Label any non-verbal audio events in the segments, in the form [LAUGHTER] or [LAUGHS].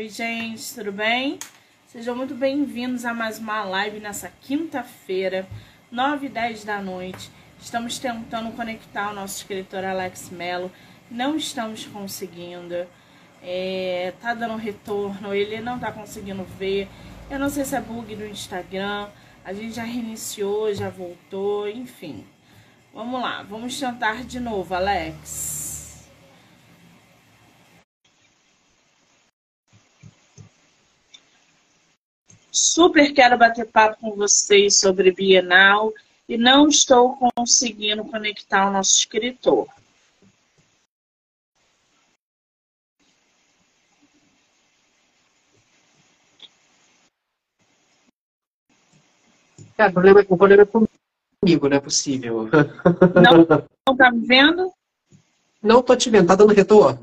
Oi, gente, tudo bem? Sejam muito bem-vindos a mais uma live nessa quinta-feira, 9 e 10 da noite. Estamos tentando conectar o nosso escritor Alex Mello, não estamos conseguindo. É, tá dando retorno, ele não tá conseguindo ver. Eu não sei se é bug do Instagram. A gente já reiniciou, já voltou, enfim. Vamos lá, vamos tentar de novo, Alex. Super quero bater papo com vocês sobre Bienal e não estou conseguindo conectar o nosso escritor. É, o problema, o problema é comigo, não é possível. Não, não [LAUGHS] tá me vendo? Não tô te vendo, tá dando retorno?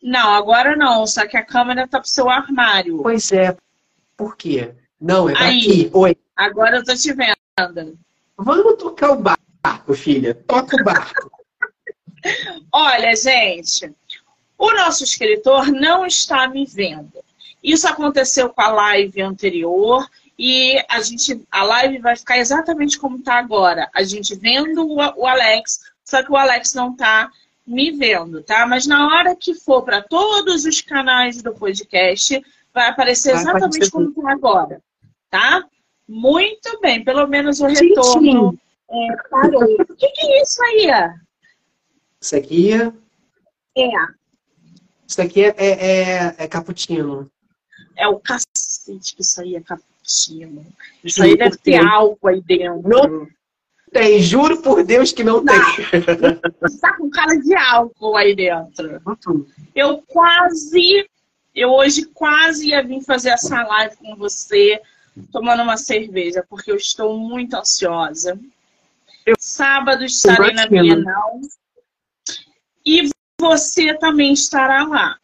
Não, agora não, só que a câmera tá pro seu armário. Pois é, por quê? Não, é Aí. daqui. Oi. Agora eu tô te vendo. Vamos tocar o barco, filha. Toca o barco. [LAUGHS] Olha, gente, o nosso escritor não está me vendo. Isso aconteceu com a live anterior e a gente, a live vai ficar exatamente como está agora. A gente vendo o, o Alex, só que o Alex não está me vendo, tá? Mas na hora que for para todos os canais do podcast, vai aparecer exatamente como está agora, tá? Muito bem, pelo menos o Sim, retorno é, parou. O que, que é isso aí? Isso aqui, É, isso aqui é, é, é, é cappuccino. é o cacete que isso aí é cappuccino. Isso aí deve ter álcool aí dentro. Não tem, juro por Deus que não tem. Tá com cara de álcool aí dentro. Eu quase, eu hoje quase ia vir fazer essa live com você, tomando uma cerveja, porque eu estou muito ansiosa. Sábado estarei na imagino. Bienal. E você também estará lá.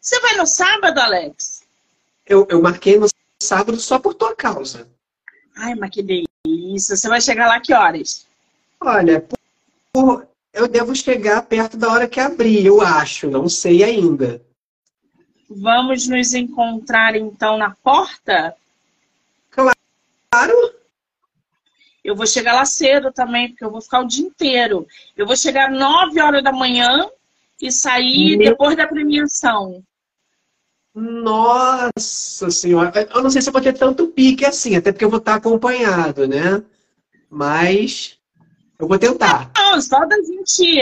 Você vai no sábado, Alex? Eu, eu marquei no sábado só por tua causa. Ai, mas que delícia. Você vai chegar lá que horas? Olha, por- eu devo chegar perto da hora que abrir, eu acho, não sei ainda. Vamos nos encontrar então na porta? Claro, Eu vou chegar lá cedo também, porque eu vou ficar o dia inteiro. Eu vou chegar 9 horas da manhã e sair Meu- depois da premiação. nossa senhora. Eu não sei se eu vou ter tanto pique assim, até porque eu vou estar acompanhado, né? Mas eu vou tentar. Não, só da gente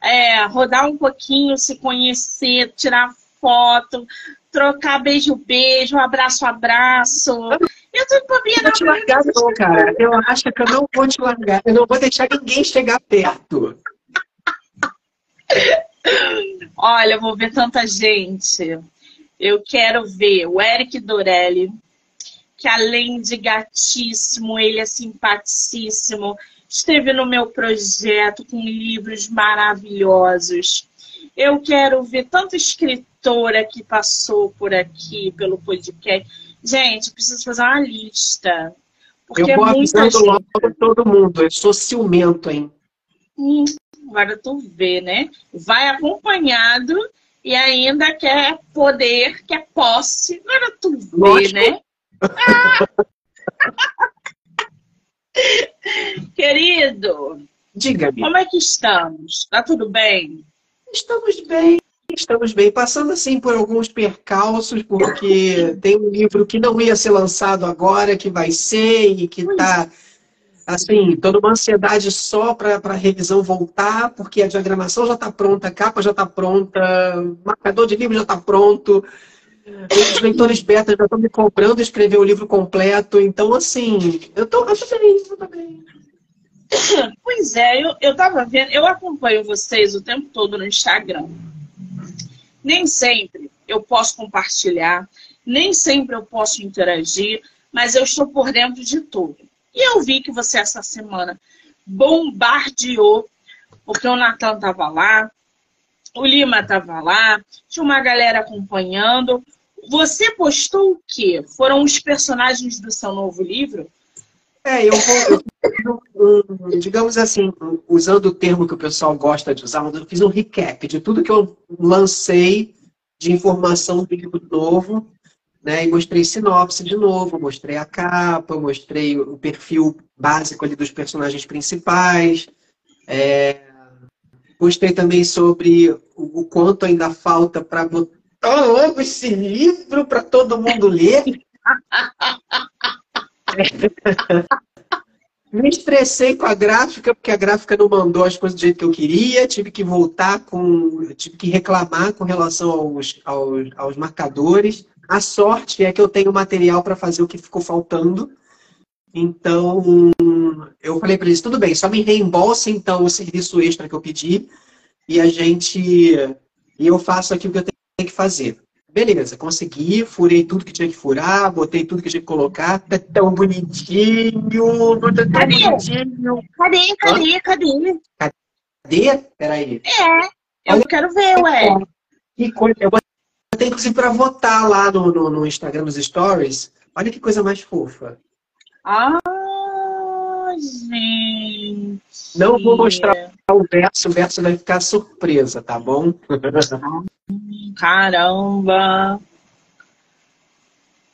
é, rodar um pouquinho, se conhecer, tirar foto, trocar beijo-beijo, abraço-abraço. Eu tô com minha vou te largar, não, cara. Eu acho que eu não vou te largar. Eu não vou deixar ninguém chegar perto. Olha, eu vou ver tanta gente. Eu quero ver o Eric Dorelli, que além de gatíssimo, ele é simpaticíssimo. Esteve no meu projeto com livros maravilhosos. Eu quero ver tanta escritora que passou por aqui, pelo podcast. Gente, preciso fazer uma lista. Porque eu é vou muita avisando gente. logo todo mundo. Eu sou ciumento, hein? Hum, agora tu vê, né? Vai acompanhado e ainda quer poder, quer posse. Agora tu vê, Lógico. né? [LAUGHS] Querido, Diga-me. como é que estamos? Tá tudo bem? Estamos bem, estamos bem. Passando assim por alguns percalços, porque tem um livro que não ia ser lançado agora, que vai ser, e que está assim, toda uma ansiedade só para a revisão voltar, porque a diagramação já está pronta, a capa já está pronta, o marcador de livro já está pronto. Os leitores beta já estão me cobrando escrever o livro completo. Então, assim, eu tô, eu tô feliz, eu tô bem. [COUGHS] Pois é, eu, eu tava vendo, eu acompanho vocês o tempo todo no Instagram. Nem sempre eu posso compartilhar, nem sempre eu posso interagir, mas eu estou por dentro de tudo. E eu vi que você essa semana bombardeou, porque o Natan tava lá, o Lima tava lá, tinha uma galera acompanhando. Você postou o quê? Foram os personagens do seu novo livro? É, eu eu um, digamos assim, usando o termo que o pessoal gosta de usar, eu fiz um recap de tudo que eu lancei de informação do livro novo, né? E mostrei sinopse de novo, mostrei a capa, mostrei o perfil básico ali dos personagens principais. É... Mostrei também sobre o, quanto ainda falta para botar logo esse livro para todo mundo ler. [LAUGHS] Me estressei com a gráfica, porque a gráfica não mandou as coisas do jeito que eu queria, tive que voltar com. tive que reclamar com relação aos, aos, aos marcadores. A sorte é que eu tenho material para fazer o que ficou faltando. Então, eu falei para eles, tudo bem, só me reembolsa então o serviço extra que eu pedi e a gente e eu faço aqui o que eu tenho que fazer. Beleza, consegui, furei tudo que tinha que furar, botei tudo que tinha que colocar, tá tão bonitinho, tá tão Cadê? bonitinho. Cadê, cadê, cadê? Cadê? Peraí. É, eu Olha quero ver, ué. Que coisa. Eu botei, inclusive, para votar lá no, no, no Instagram, nos stories. Olha que coisa mais fofa. Ah, gente. Não vou mostrar o verso, o verso vai ficar surpresa, tá bom? [LAUGHS] Caramba.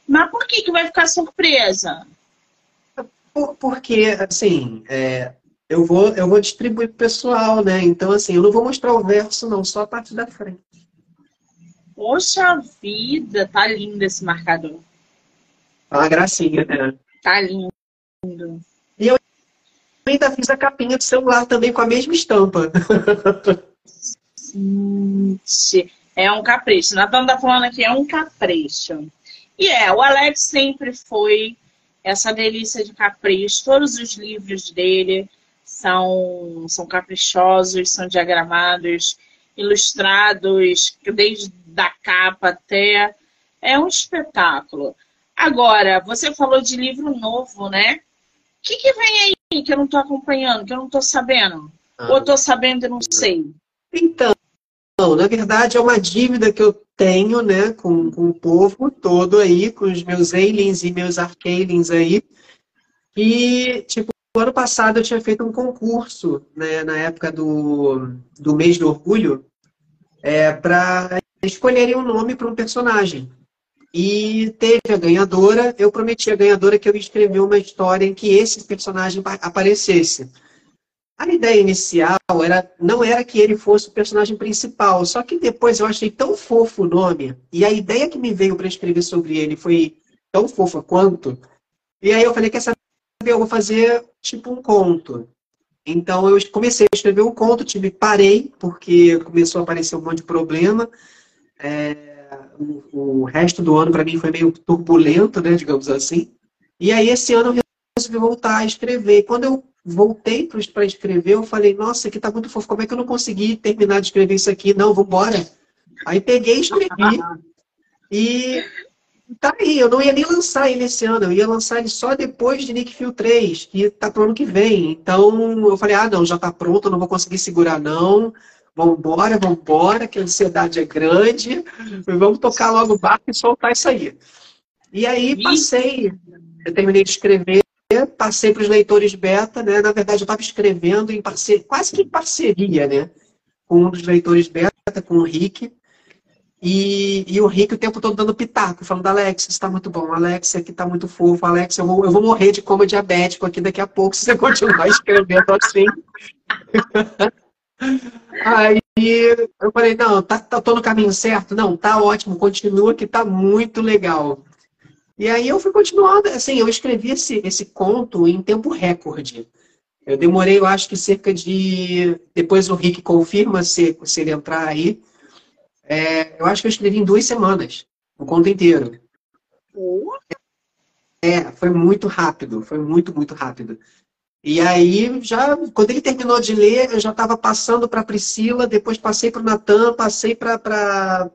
Mas por que, que vai ficar surpresa? Por- Porque, assim, é, eu, vou, eu vou distribuir pro pessoal, né? Então, assim, eu não vou mostrar o verso, não, só a parte da frente. Poxa vida, tá lindo esse marcador. Tá Uma gracinha, né? Tá lindo. Eu ainda fiz a capinha do celular também com a mesma estampa. [LAUGHS] Gente, é um capricho. Natan tá falando aqui, é um capricho. E é, o Alex sempre foi essa delícia de capricho. Todos os livros dele são, são caprichosos, são diagramados, ilustrados, desde da capa até. É um espetáculo. Agora, você falou de livro novo, né? O que, que vem aí que eu não estou acompanhando, que eu não estou sabendo? Ou estou sabendo e não sei? Então, na verdade, é uma dívida que eu tenho, né, com, com o povo todo aí, com os meus aliens e meus arcaliens aí. E, tipo, ano passado eu tinha feito um concurso, né, na época do, do mês do orgulho, é, para escolherem um nome para um personagem. E teve a ganhadora, eu prometi à ganhadora que eu ia escrever uma história em que esse personagem pa- aparecesse. A ideia inicial era, não era que ele fosse o personagem principal, só que depois eu achei tão fofo o nome, e a ideia que me veio para escrever sobre ele foi tão fofa quanto, e aí eu falei, quer saber, eu vou fazer tipo um conto. Então eu comecei a escrever um conto, tive, parei, porque começou a aparecer um monte de problema. É, o, o resto do ano para mim foi meio turbulento, né, digamos assim. E aí esse ano eu resolvi voltar a escrever. Quando eu voltei para escrever, eu falei, nossa, aqui tá muito fofo, como é que eu não consegui terminar de escrever isso aqui? Não, vambora. Aí peguei e escrevi. E tá aí, eu não ia nem lançar ele esse ano, eu ia lançar ele só depois de Nick Fury 3, que tá pro ano que vem. Então eu falei, ah, não, já tá pronto, eu não vou conseguir segurar, não. Vambora, vambora, que a ansiedade é grande. Vamos tocar logo o barco e soltar isso aí. E aí passei, eu terminei de escrever, passei para os leitores beta, né? Na verdade, eu estava escrevendo em parceria, quase que em parceria, né? Com um dos leitores beta, com o Rick. E, e o Rick o tempo todo dando pitaco, falando, Alex, isso está muito bom, Alex, aqui está muito fofo, Alex, eu vou, eu vou morrer de coma diabético aqui daqui a pouco, se você [LAUGHS] continuar escrevendo assim. [LAUGHS] Aí eu falei, não, tá, tá, tô no caminho certo? Não, tá ótimo, continua que tá muito legal. E aí eu fui continuando, assim, eu escrevi esse, esse conto em tempo recorde. Eu demorei, eu acho que cerca de. Depois o Rick confirma se, se ele entrar aí. É, eu acho que eu escrevi em duas semanas, o conto inteiro. É, foi muito rápido, foi muito, muito rápido. E aí, já, quando ele terminou de ler, eu já estava passando para a Priscila, depois passei para o Natan, passei para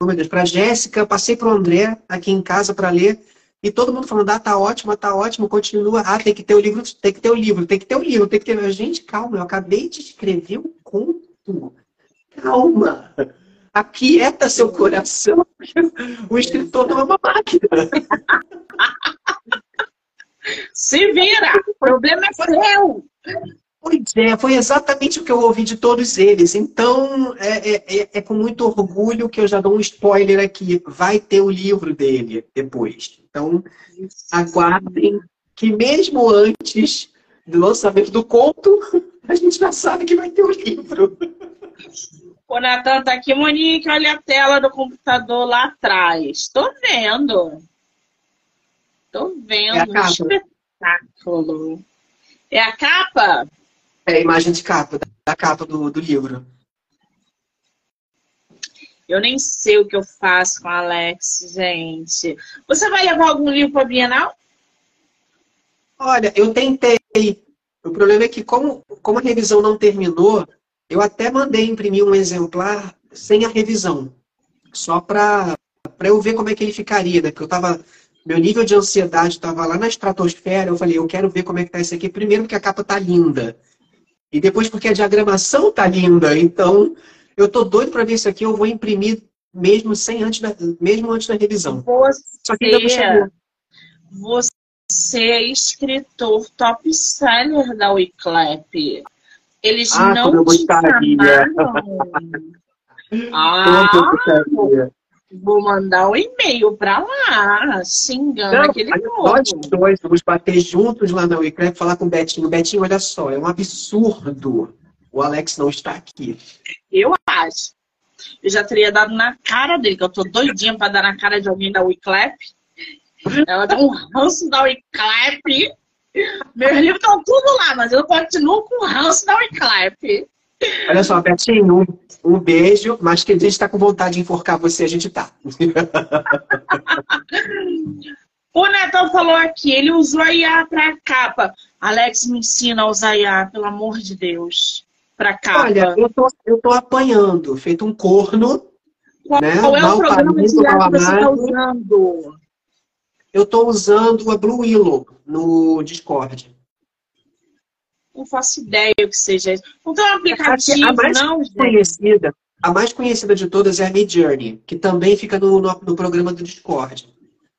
para para Jéssica, passei para o André aqui em casa para ler. E todo mundo falando, ah, tá ótimo, tá ótimo, continua. Ah, tem que ter o livro, tem que ter o livro, tem que ter o livro, tem que ter. Gente, calma, eu acabei de escrever um conto. Calma. Aquieta seu coração. O escritor não é uma máquina. Se vira! O problema é seu! Pois é, foi exatamente o que eu ouvi de todos eles. Então, é, é, é, é com muito orgulho que eu já dou um spoiler aqui. Vai ter o livro dele depois. Então, aguardem que mesmo antes do lançamento do conto, a gente já sabe que vai ter o livro. O Natan tá aqui, Monique, olha a tela do computador lá atrás. Tô vendo. Tô vendo. É. Espetáculo. É a capa? É a imagem de capa, da capa do, do livro. Eu nem sei o que eu faço com a Alex, gente. Você vai levar algum livro para a Bienal? Olha, eu tentei. O problema é que, como, como a revisão não terminou, eu até mandei imprimir um exemplar sem a revisão. Só para eu ver como é que ele ficaria, né? Porque eu tava. Meu nível de ansiedade estava lá na estratosfera. Eu falei, eu quero ver como é que tá isso aqui. Primeiro, porque a capa tá linda. E depois porque a diagramação tá linda. Então, eu tô doido para ver isso aqui, eu vou imprimir mesmo sem antes da, mesmo antes da revisão. Você, Só que ainda você é escritor top seller da Wiclap. Eles ah, não te chamaram. [LAUGHS] ah, Vou mandar um e-mail para lá, xingando Não, aquele povo. Nós dois vamos bater juntos lá na Wiclap falar com o Betinho. Betinho, olha só, é um absurdo o Alex não está aqui. Eu acho. Eu já teria dado na cara dele, que eu tô doidinha para dar na cara de alguém da Wiclap. Ela dá um ranço da Wiclap. Meus livros estão tudo lá, mas eu continuo com o ranço da Wiclap. Olha só, Betinho, um, um beijo, mas que a gente está com vontade de enforcar você, a gente tá. [LAUGHS] o Netão falou aqui, ele usou a IA para capa. Alex, me ensina a usar IA, pelo amor de Deus, para capa. Olha, eu tô, eu tô apanhando, feito um corno. Qual, né? qual é o programa de IA que você está usando? Eu estou usando a Blue Willow no Discord não faço ideia o que seja isso. Não tem um aplicativo, a mais não, conhecida, A mais conhecida de todas é a Midjourney, que também fica no, no, no programa do Discord.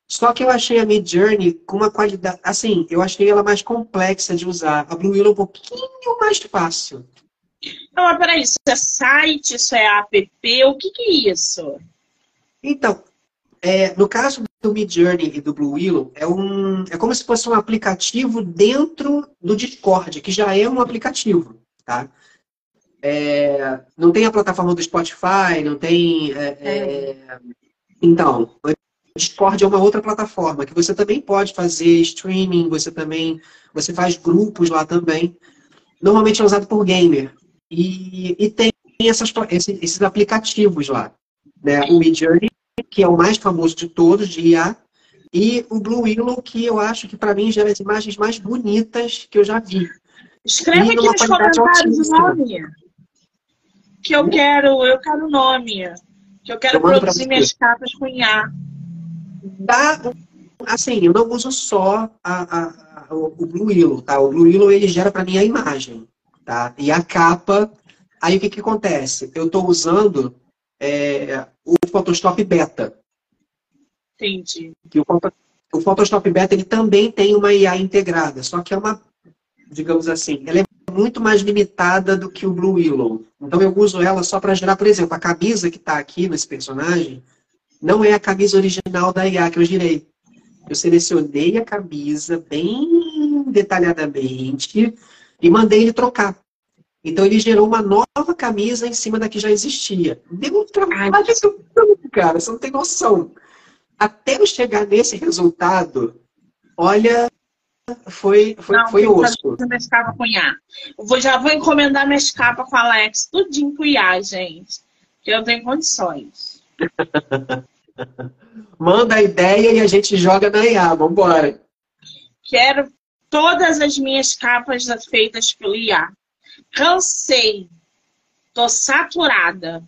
Só que eu achei a Midjourney com uma qualidade... Assim, eu achei ela mais complexa de usar. A Blue Willow um pouquinho mais fácil. Não, mas peraí, isso é site, isso é app, o que, que é isso? Então, é, no caso do Midjourney e do Blue Willow, é, um, é como se fosse um aplicativo dentro do Discord, que já é um aplicativo, tá? É, não tem a plataforma do Spotify, não tem... É, é, então, o Discord é uma outra plataforma, que você também pode fazer streaming, você também... Você faz grupos lá também. Normalmente é usado por gamer. E, e tem essas, esses, esses aplicativos lá. Né? O Midjourney que é o mais famoso de todos, de IA, e o Blue Willow, que eu acho que para mim gera as imagens mais bonitas que eu já vi. Escreve aqui nos comentários o nome. Que eu quero, eu quero o nome. Que eu quero eu produzir minhas capas com IA. Dá, assim, eu não uso só a, a, a, o Blue Willow, tá? O Blue Willow ele gera para mim a imagem, tá? E a capa, aí o que que acontece? Eu estou usando é, o Photoshop Beta. Entendi. Que o, o Photoshop Beta ele também tem uma IA integrada, só que é uma, digamos assim, ela é muito mais limitada do que o Blue Willow. Então eu uso ela só para gerar, por exemplo, a camisa que está aqui nesse personagem não é a camisa original da IA que eu girei. Eu selecionei a camisa bem detalhadamente e mandei ele trocar. Então ele gerou uma nova camisa em cima da que já existia. Deu um trabalho cara, você não tem noção. Até eu chegar nesse resultado, olha, foi, foi, não, foi osso. Minha escapa com IA. Eu vou, já vou encomendar minha escapa com a Alex, tudinho com IA, gente. Que eu tenho condições. [LAUGHS] Manda a ideia e a gente joga na IA, vambora. Quero todas as minhas capas feitas pelo IA. Cansei. Tô saturada.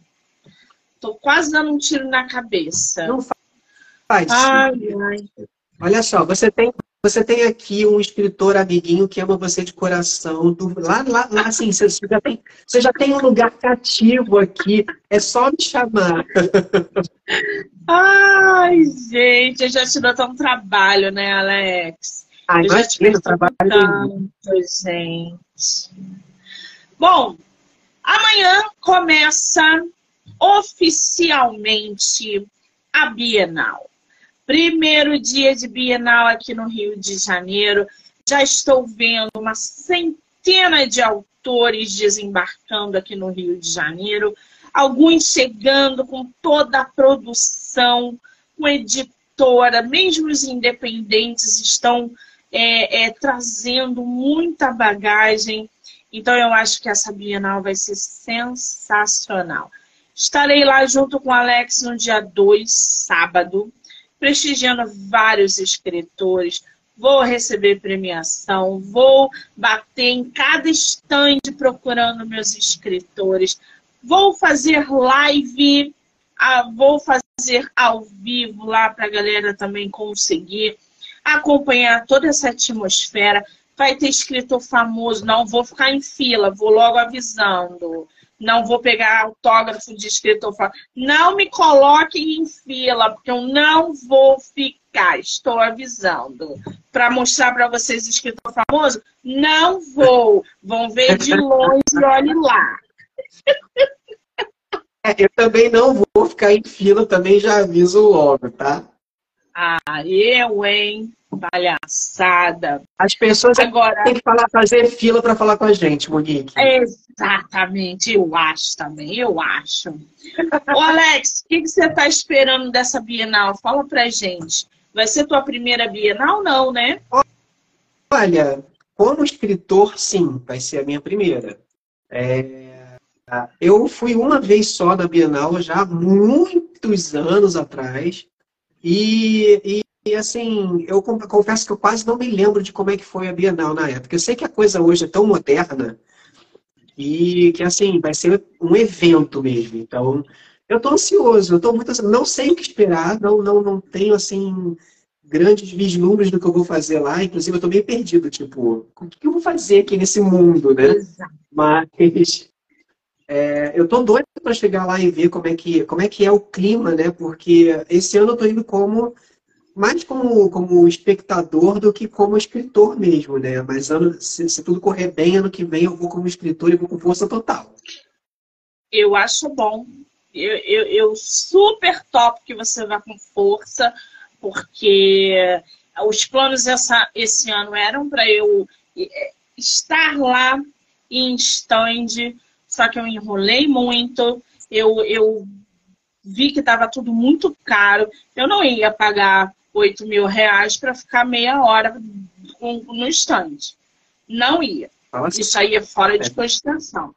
Tô quase dando um tiro na cabeça. Não faz. Ai, ai. Olha só, você tem, você tem aqui um escritor amiguinho que ama você de coração. Do, lá, lá, lá, assim, você já, tem, você já tem um lugar cativo aqui. É só me chamar. Ai, gente, eu já te dou tão trabalho, né, Alex? Ai, imagina, trabalho. Tanto, gente. Bom, amanhã começa oficialmente a Bienal. Primeiro dia de Bienal aqui no Rio de Janeiro. Já estou vendo uma centena de autores desembarcando aqui no Rio de Janeiro. Alguns chegando com toda a produção, com editora, mesmo os independentes estão é, é, trazendo muita bagagem. Então, eu acho que essa Bienal vai ser sensacional. Estarei lá junto com o Alex no dia 2, sábado, prestigiando vários escritores. Vou receber premiação, vou bater em cada stand procurando meus escritores. Vou fazer live, vou fazer ao vivo lá para a galera também conseguir acompanhar toda essa atmosfera. Vai ter escritor famoso, não vou ficar em fila, vou logo avisando não vou pegar autógrafo de escritor. Não me coloquem em fila, porque eu não vou ficar. Estou avisando. Para mostrar para vocês escritor famoso, não vou. Vão ver de longe, olhe lá. É, eu também não vou ficar em fila, também já aviso logo, tá? Ah, eu, hein? Palhaçada. As pessoas agora têm que falar, fazer fila para falar com a gente, Monique. Exatamente, eu acho também, eu acho. Ô, Alex, o que, que você está esperando dessa Bienal? Fala pra gente. Vai ser tua primeira Bienal, não, né? Olha, como escritor, sim, vai ser a minha primeira. É... Eu fui uma vez só na Bienal, já há muitos anos atrás. E, e, e, assim, eu confesso que eu quase não me lembro de como é que foi a Bienal na época. Eu sei que a coisa hoje é tão moderna e que, assim, vai ser um evento mesmo. Então, eu estou ansioso, eu estou muito Não sei o que esperar, não, não, não tenho, assim, grandes vislumbres do que eu vou fazer lá. Inclusive, eu estou meio perdido, tipo, o que eu vou fazer aqui nesse mundo, né? Exato. Mas é, eu tô doido para chegar lá e ver como é, que, como é que é o clima, né? Porque esse ano eu tô indo como mais como, como espectador do que como escritor mesmo, né? Mas ano, se, se tudo correr bem, ano que vem eu vou como escritor e vou com força total. Eu acho bom. Eu, eu, eu super top que você vá com força, porque os planos essa, esse ano eram para eu é, estar lá em stand só que eu enrolei muito, eu, eu vi que estava tudo muito caro, eu não ia pagar 8 mil reais para ficar meia hora no estande. Não ia. Nossa. Isso aí é fora de consideração.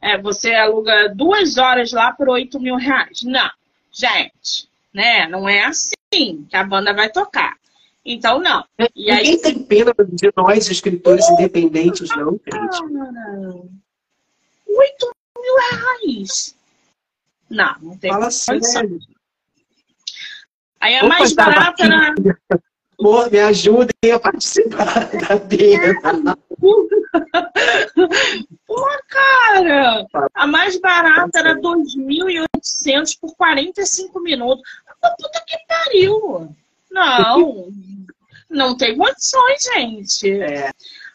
É, você aluga duas horas lá por 8 mil reais. Não, gente, né? Não é assim que a banda vai tocar. Então, não. E Ninguém aí... tem pena de nós, escritores independentes, não, gente. 8 mil reais. Não, não tem Fala condição. Aí a Opa, mais barata era. Amor, me ajudem a participar [LAUGHS] da Bia. [LAUGHS] Pô, cara! A mais barata era 2.800 por 45 minutos. Puta que pariu! Não, não tem condições, gente. É.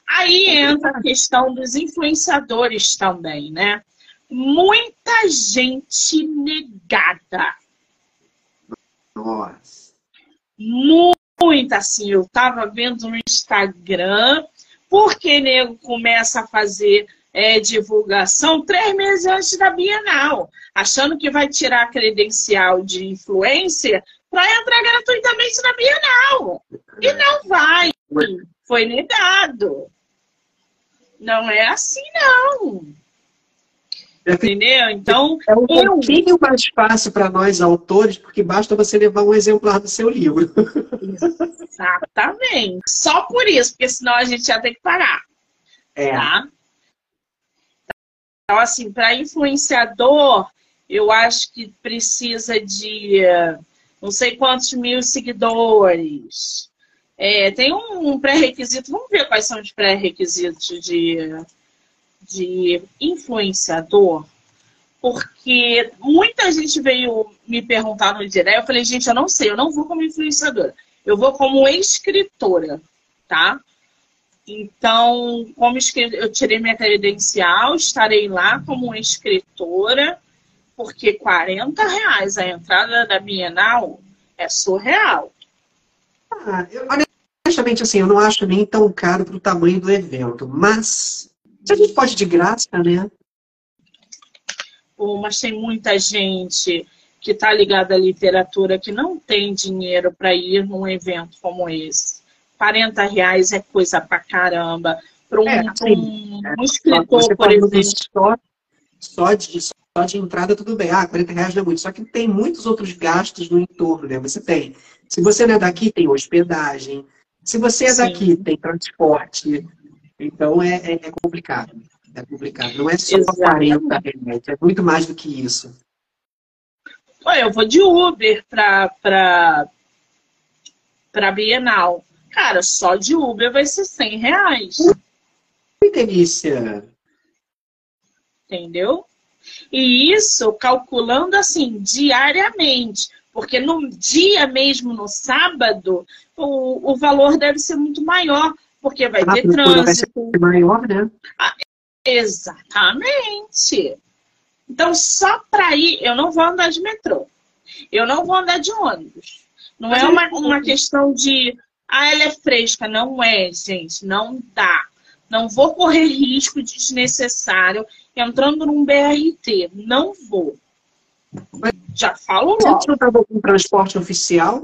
Aí entra a questão dos influenciadores também, né? Muita gente negada. Nossa. Muita, assim, eu tava vendo no Instagram, porque nego começa a fazer é, divulgação três meses antes da Bienal, achando que vai tirar a credencial de influência para entrar gratuitamente na Bienal. E não vai. Foi negado. Não é assim, não. Entendeu? Então. É um eu... pouquinho mais fácil para nós, autores, porque basta você levar um exemplar do seu livro. Exatamente. Só por isso, porque senão a gente ia ter que parar. É. Tá? Então, assim, para influenciador, eu acho que precisa de não sei quantos mil seguidores. É, tem um pré-requisito, vamos ver quais são os pré-requisitos de, de influenciador, porque muita gente veio me perguntar no direct, eu falei, gente, eu não sei, eu não vou como influenciadora, eu vou como escritora, tá? Então, como eu tirei minha credencial, estarei lá como escritora, porque 40 reais a entrada da Bienal é surreal. Ah, eu, honestamente, assim, eu não acho nem tão caro para o tamanho do evento, mas se a gente pode de graça, né? Pô, mas tem muita gente que está ligada à literatura que não tem dinheiro para ir num evento como esse. 40 reais é coisa pra caramba. Para um, é, um, um escritor, por exemplo. Só, só, de, só de entrada, tudo bem. Ah, 40 reais não é muito. Só que tem muitos outros gastos no entorno, né? Você tem. Se você não é daqui, tem hospedagem. Se você é Sim. daqui, tem transporte. Então é, é, é, complicado. É complicado. Não é só Exatamente. 40 reais, é muito mais do que isso. Eu vou de Uber para pra, pra Bienal. Cara, só de Uber vai ser 100 reais. Que delícia! Entendeu? E isso calculando assim, diariamente. Porque no dia mesmo, no sábado, o, o valor deve ser muito maior, porque vai ter trânsito. Vai ser maior, né? Ah, exatamente. Então, só para ir, eu não vou andar de metrô. Eu não vou andar de ônibus. Não é uma, uma questão de, ah, ela é fresca. Não é, gente. Não dá. Não vou correr [LAUGHS] risco desnecessário entrando num BRT. Não vou. Já falo logo. Você não estava com transporte oficial?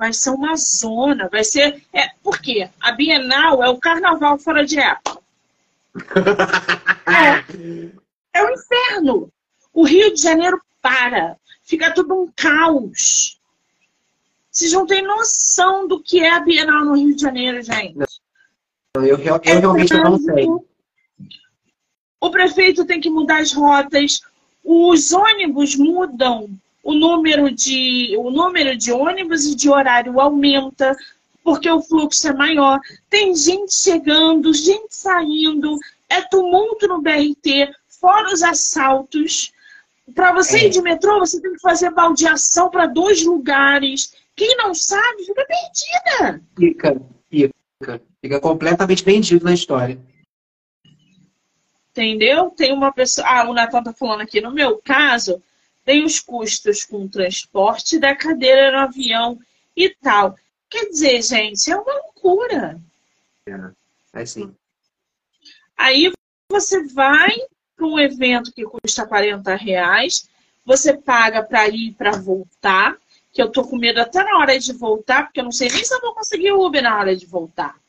Vai ser uma zona. Vai ser. É, por quê? A Bienal é o carnaval fora de época. [LAUGHS] é. É o inferno. O Rio de Janeiro para. Fica tudo um caos. Vocês não têm noção do que é a Bienal no Rio de Janeiro, gente. Eu, eu, eu é realmente não sei. O prefeito tem que mudar as rotas. Os ônibus mudam. O número de, o número de ônibus e de horário aumenta porque o fluxo é maior. Tem gente chegando, gente saindo, é tumulto no BRT fora os assaltos. Para você é. ir de metrô, você tem que fazer baldeação para dois lugares. Quem não sabe, fica perdida. Fica, fica. Fica completamente perdido na história. Entendeu? Tem uma pessoa. Ah, o Natan tá falando aqui. No meu caso, tem os custos com o transporte da cadeira no avião e tal. Quer dizer, gente, é uma loucura. É, é sim. Aí você vai para um evento que custa 40 reais, você paga para ir e para voltar, que eu tô com medo até na hora de voltar, porque eu não sei nem se eu vou conseguir o Uber na hora de voltar.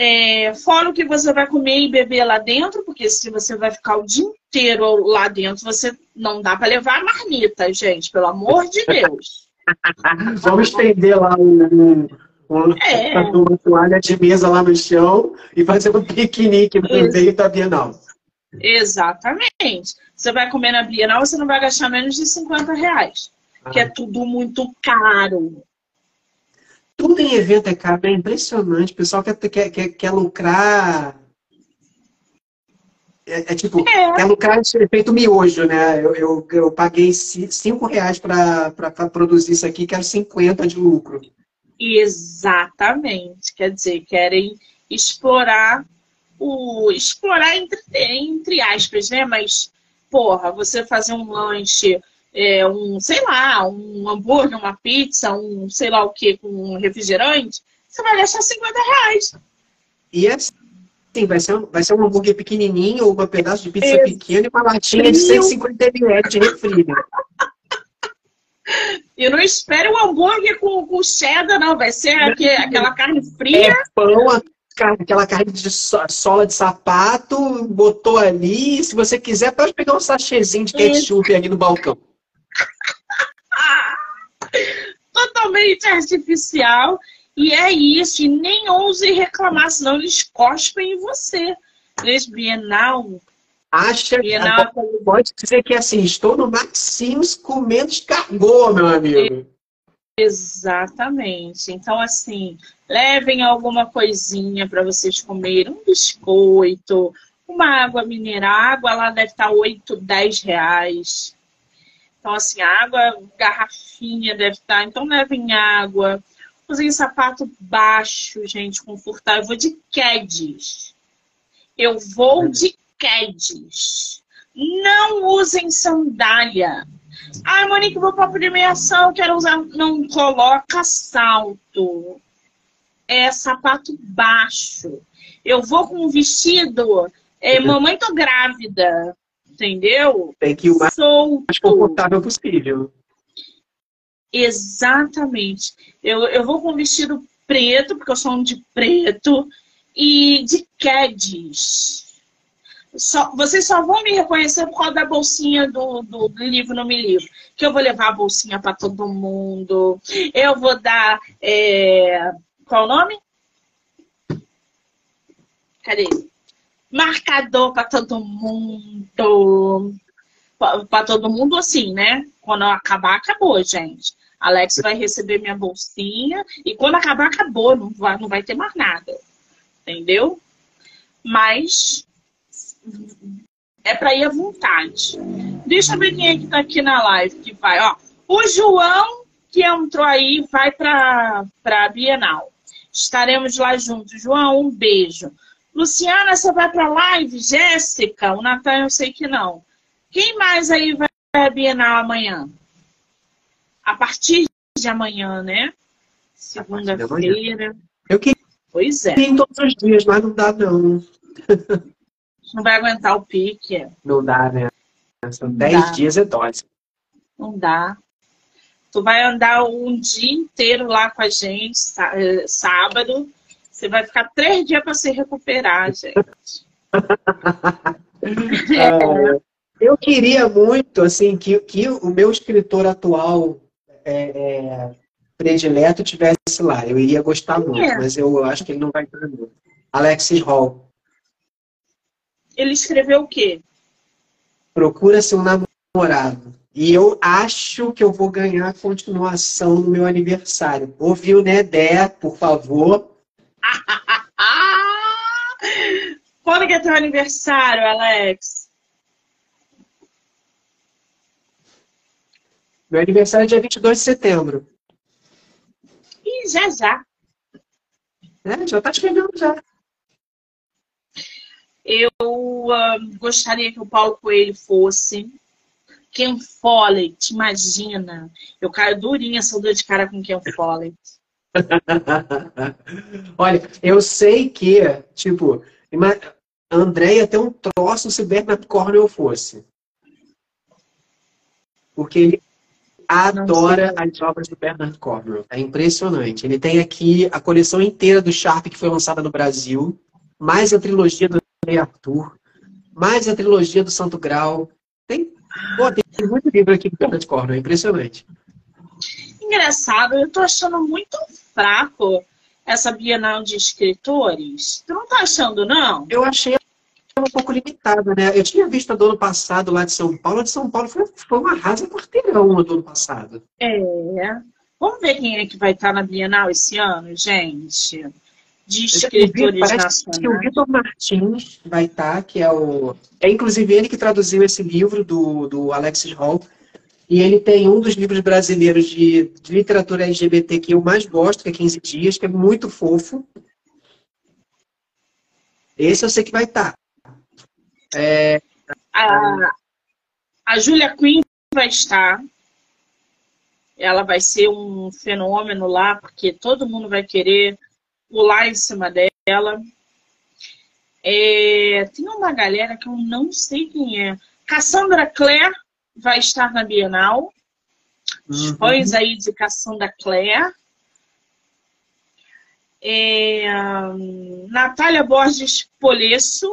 É, fora o que você vai comer e beber lá dentro, porque se você vai ficar o dia inteiro lá dentro, você não dá para levar a marmita, gente, pelo amor de Deus. [LAUGHS] Vamos estender lá o, o, é. uma toalha de mesa lá no chão e fazer um piquenique no meio da Bienal. Exatamente. Você vai comer na Bienal, você não vai gastar menos de 50 reais. Ah. Que é tudo muito caro. Tudo em evento é caro, é impressionante. O pessoal quer, quer, quer, quer lucrar. É, é tipo, é. quer lucrar esse efeito miojo, né? Eu, eu, eu paguei 5 reais para produzir isso aqui, quero 50 de lucro. Exatamente. Quer dizer, querem explorar o explorar entre, entre aspas, né? Mas, porra, você fazer um lanche, é, um, sei lá, um hambúrguer, uma pizza, um sei lá o que, com um refrigerante, você vai gastar 50 reais. E é assim, vai ser, vai ser um hambúrguer pequenininho, ou um pedaço de pizza pequena e uma latinha de 150 ml de refri. Né? [LAUGHS] E não espere o hambúrguer com, com cheddar, não. Vai ser aquele, aquela carne fria. É pão, aquela carne de sola de sapato, botou ali. Se você quiser, pode pegar um sachêzinho de ketchup ali no balcão. Totalmente artificial. E é isso. E nem ouse reclamar, senão eles cospem em você. Eles, Bienal. Acha Bienal... pode dizer que assim, estou no Maximus comendo escargot, meu amigo. Exatamente. Então, assim, levem alguma coisinha para vocês comerem, um biscoito, uma água mineral. A água lá deve estar 8, 10 reais. Então, assim, água, garrafinha deve estar. Então, levem água, Usem sapato baixo, gente, confortável. Eu vou de Keds. Eu vou de Keds. Não usem sandália. Ah, Monique, vou para premiação, quero usar. Não coloca salto. É sapato baixo. Eu vou com um vestido. É, mamãe, tô grávida. Entendeu? Tem que ir o mais, mais confortável possível. Exatamente. Eu, eu vou com um vestido preto, porque eu sou um de preto, e de Keds. Só, vocês só vão me reconhecer por causa da bolsinha do, do, do livro no Me Livro. Que eu vou levar a bolsinha para todo mundo. Eu vou dar. É... Qual o nome? Cadê? Marcador para todo mundo. Para todo mundo, assim, né? Quando acabar, acabou, gente. Alex vai receber minha bolsinha e quando acabar, acabou. Não vai, não vai ter mais nada. Entendeu? Mas é para ir à vontade. Deixa eu ver quem é que tá aqui na live que vai. Ó, o João que entrou aí vai para a Bienal. Estaremos lá juntos. João, um beijo. Luciana, você vai para live? Jéssica, o Natal eu sei que não. Quem mais aí vai à Bienal amanhã? A partir de amanhã, né? Segunda-feira. Eu queria. Pois é. Tem todos os dias, mas não dá, não. Não vai aguentar o pique. Não dá, né? São 10 dias é dose. Não dá. Tu vai andar um dia inteiro lá com a gente, eh, sábado. Você vai ficar três dias para se recuperar, [LAUGHS] gente. é, eu queria muito, assim, que, que o meu escritor atual é, é, predileto tivesse lá. Eu iria gostar muito, é. mas eu acho que ele não vai estar. Alexis Hall. Ele escreveu o quê? Procura-se um namorado. E eu acho que eu vou ganhar a continuação no meu aniversário. Ouviu, né, Dé, por favor? [LAUGHS] Quando que é teu aniversário, Alex? Meu aniversário é dia 22 de setembro. Ih, já, já. É, já tá chegando já. Eu uh, gostaria que o Paulo Coelho fosse. Ken Follett, imagina. Eu caio durinha, dor de cara com Ken Follett. [LAUGHS] Olha, eu sei que, tipo, André ia ter um troço se Bernard Cornwell fosse. Porque ele adora as obras do Bernard Cornwell. É impressionante. Ele tem aqui a coleção inteira do Sharp que foi lançada no Brasil, mais a trilogia do Rei Arthur, mais a trilogia do Santo Grau. Tem, pô, tem muito livro aqui do Bernard Cornwell, é impressionante. Engraçado, eu tô achando muito fraco essa Bienal de Escritores. Tu não tá achando, não? Eu achei um pouco limitada, né? Eu tinha visto a do ano passado lá de São Paulo. A de São Paulo foi, foi uma rasa quarteirão do ano passado. É. Vamos ver quem é que vai estar na Bienal esse ano, gente de escritores nacionais. Que o Vitor Martins vai estar, que é o. É inclusive ele que traduziu esse livro do, do Alexis Hall. E ele tem um dos livros brasileiros de, de literatura LGBT que eu mais gosto, que é 15 Dias, que é muito fofo. Esse eu sei que vai estar. É... A, a Julia Quinn vai estar. Ela vai ser um fenômeno lá, porque todo mundo vai querer pular em cima dela. É, tem uma galera que eu não sei quem é. Cassandra Clare vai estar na Bienal. Uhum. Fãs aí de Cassandra Clare. É, Natália Borges Polesso.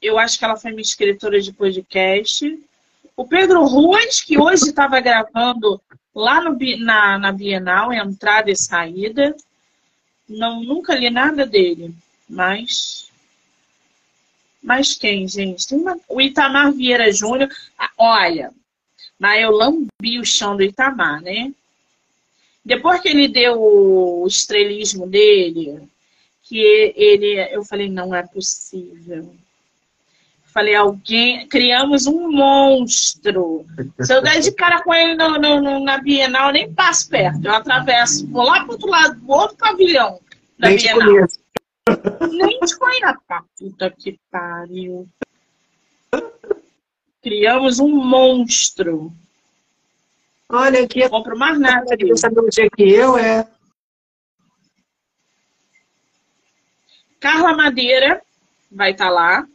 Eu acho que ela foi minha escritora de podcast. O Pedro Ruas, que hoje estava gravando lá no, na, na Bienal, entrada e saída. Não, nunca li nada dele, mas. Mas quem, gente? Uma... O Itamar Vieira Júnior. Ah, olha, mas eu lambi o chão do Itamar, né? Depois que ele deu o estrelismo dele, que ele, eu falei, não é possível. falei, alguém, criamos um monstro. Se eu der de cara com ele no, no, no, na Bienal, eu nem passo perto. Eu atravesso, vou lá pro outro lado, do outro pavilhão da nem Bienal. Te nem te conheço. Ah, puta que pariu. [LAUGHS] Criamos um monstro. Olha aqui. Não compro mais nada. Quer saber onde é que eu é? Carla Madeira vai estar tá lá.